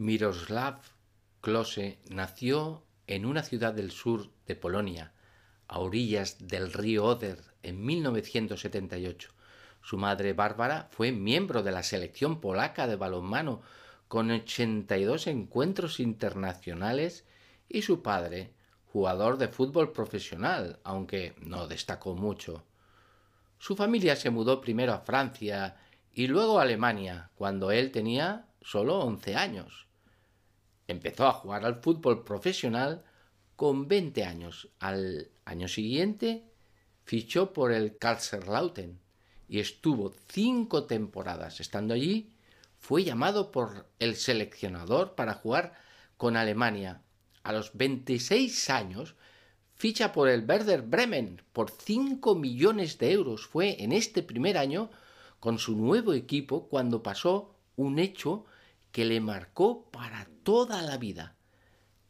Miroslav Klose nació en una ciudad del sur de Polonia, a orillas del río Oder, en 1978. Su madre Bárbara fue miembro de la selección polaca de balonmano con 82 encuentros internacionales y su padre, jugador de fútbol profesional, aunque no destacó mucho. Su familia se mudó primero a Francia y luego a Alemania, cuando él tenía solo 11 años. Empezó a jugar al fútbol profesional con 20 años. Al año siguiente fichó por el Kaiserslautern y estuvo cinco temporadas. Estando allí, fue llamado por el seleccionador para jugar con Alemania. A los 26 años ficha por el Werder Bremen por 5 millones de euros. Fue en este primer año con su nuevo equipo cuando pasó un hecho que le marcó para toda la vida.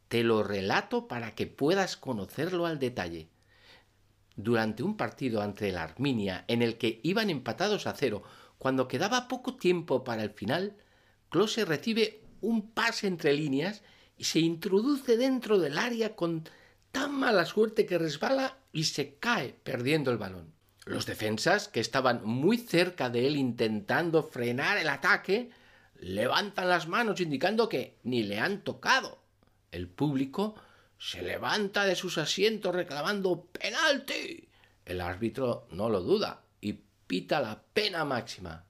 Te lo relato para que puedas conocerlo al detalle. Durante un partido ante la Arminia en el que iban empatados a cero, cuando quedaba poco tiempo para el final, Klose recibe un pase entre líneas y se introduce dentro del área con tan mala suerte que resbala y se cae perdiendo el balón. Los defensas, que estaban muy cerca de él intentando frenar el ataque, levantan las manos indicando que ni le han tocado. El público se levanta de sus asientos reclamando penalti. El árbitro no lo duda y pita la pena máxima.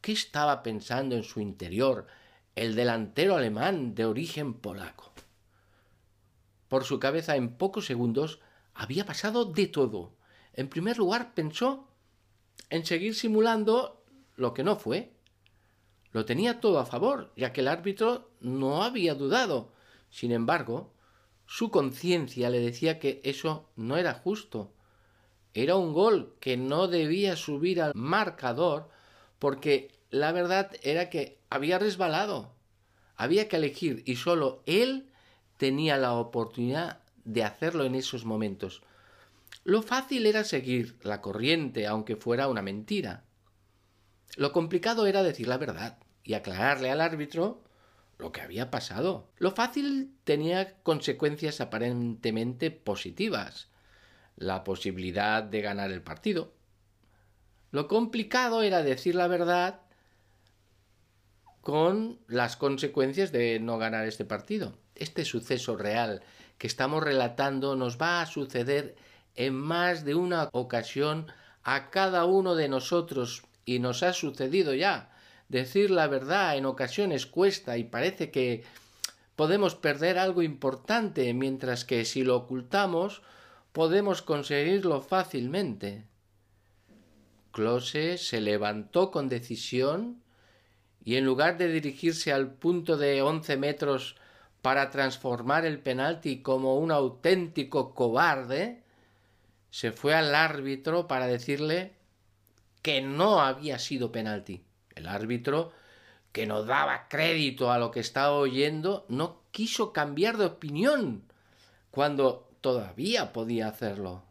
¿Qué estaba pensando en su interior el delantero alemán de origen polaco? Por su cabeza en pocos segundos había pasado de todo. En primer lugar pensó en seguir simulando lo que no fue, lo tenía todo a favor, ya que el árbitro no había dudado. Sin embargo, su conciencia le decía que eso no era justo. Era un gol que no debía subir al marcador porque la verdad era que había resbalado. Había que elegir y solo él tenía la oportunidad de hacerlo en esos momentos. Lo fácil era seguir la corriente, aunque fuera una mentira. Lo complicado era decir la verdad y aclararle al árbitro lo que había pasado. Lo fácil tenía consecuencias aparentemente positivas, la posibilidad de ganar el partido. Lo complicado era decir la verdad con las consecuencias de no ganar este partido. Este suceso real que estamos relatando nos va a suceder en más de una ocasión a cada uno de nosotros y nos ha sucedido ya. Decir la verdad en ocasiones cuesta y parece que podemos perder algo importante, mientras que si lo ocultamos podemos conseguirlo fácilmente. Close se levantó con decisión y en lugar de dirigirse al punto de once metros para transformar el penalti como un auténtico cobarde, se fue al árbitro para decirle que no había sido penalti. El árbitro, que no daba crédito a lo que estaba oyendo, no quiso cambiar de opinión cuando todavía podía hacerlo.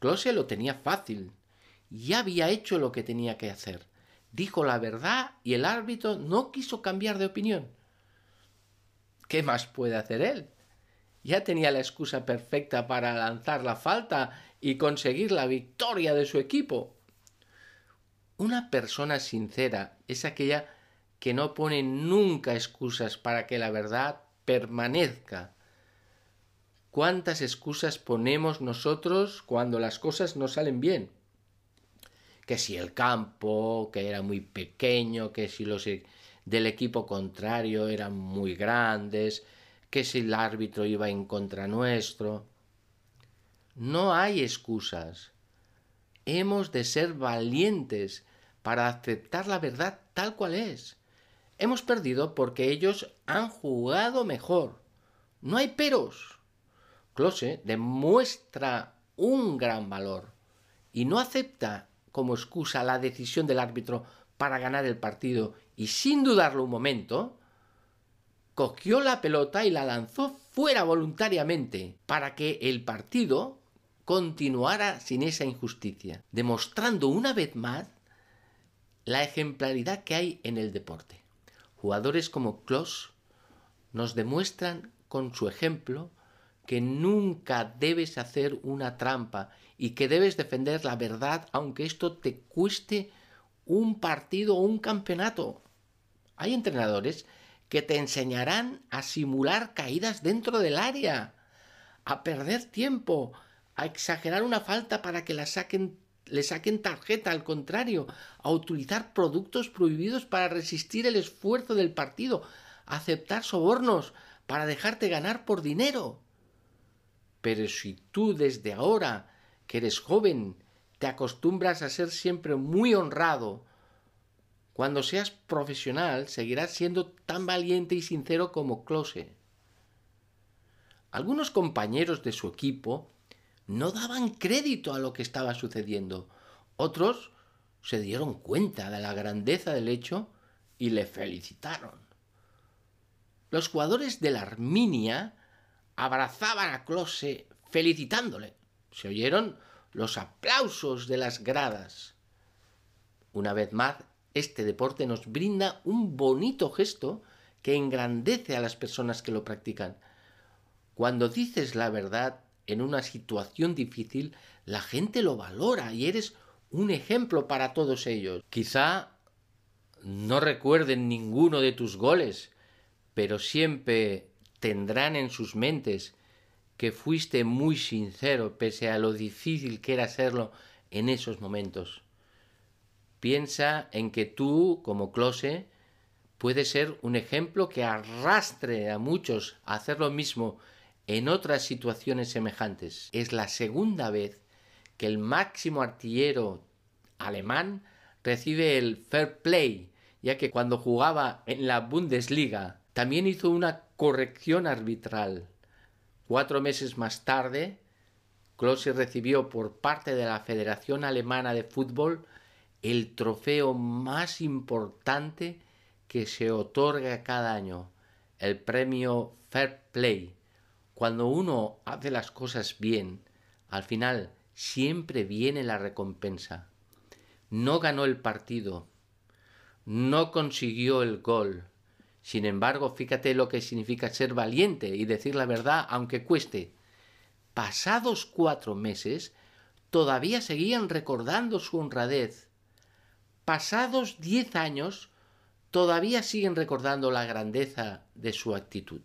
Close lo tenía fácil. Ya había hecho lo que tenía que hacer. Dijo la verdad y el árbitro no quiso cambiar de opinión. ¿Qué más puede hacer él? Ya tenía la excusa perfecta para lanzar la falta y conseguir la victoria de su equipo. Una persona sincera es aquella que no pone nunca excusas para que la verdad permanezca. ¿Cuántas excusas ponemos nosotros cuando las cosas no salen bien? Que si el campo, que era muy pequeño, que si los e-, del equipo contrario eran muy grandes, que si el árbitro iba en contra nuestro. No hay excusas. Hemos de ser valientes para aceptar la verdad tal cual es. Hemos perdido porque ellos han jugado mejor. No hay peros. Close demuestra un gran valor y no acepta como excusa la decisión del árbitro para ganar el partido y sin dudarlo un momento, cogió la pelota y la lanzó fuera voluntariamente para que el partido continuara sin esa injusticia, demostrando una vez más la ejemplaridad que hay en el deporte. Jugadores como Klos nos demuestran con su ejemplo que nunca debes hacer una trampa y que debes defender la verdad aunque esto te cueste un partido o un campeonato. Hay entrenadores que te enseñarán a simular caídas dentro del área, a perder tiempo, a exagerar una falta para que la saquen, le saquen tarjeta, al contrario, a utilizar productos prohibidos para resistir el esfuerzo del partido, a aceptar sobornos para dejarte ganar por dinero. Pero si tú desde ahora, que eres joven, te acostumbras a ser siempre muy honrado, cuando seas profesional seguirás siendo tan valiente y sincero como Close. Algunos compañeros de su equipo no daban crédito a lo que estaba sucediendo. Otros se dieron cuenta de la grandeza del hecho y le felicitaron. Los jugadores de la Arminia abrazaban a Close felicitándole. Se oyeron los aplausos de las gradas. Una vez más, este deporte nos brinda un bonito gesto que engrandece a las personas que lo practican. Cuando dices la verdad en una situación difícil, la gente lo valora y eres un ejemplo para todos ellos. Quizá no recuerden ninguno de tus goles, pero siempre tendrán en sus mentes que fuiste muy sincero pese a lo difícil que era serlo en esos momentos. Piensa en que tú, como Close, puedes ser un ejemplo que arrastre a muchos a hacer lo mismo en otras situaciones semejantes. Es la segunda vez que el máximo artillero alemán recibe el fair play, ya que cuando jugaba en la Bundesliga también hizo una corrección arbitral. Cuatro meses más tarde, Klose recibió por parte de la Federación Alemana de Fútbol el trofeo más importante que se otorga cada año, el premio Fair Play. Cuando uno hace las cosas bien, al final siempre viene la recompensa. No ganó el partido, no consiguió el gol. Sin embargo, fíjate lo que significa ser valiente y decir la verdad aunque cueste. Pasados cuatro meses, todavía seguían recordando su honradez pasados diez años, todavía siguen recordando la grandeza de su actitud.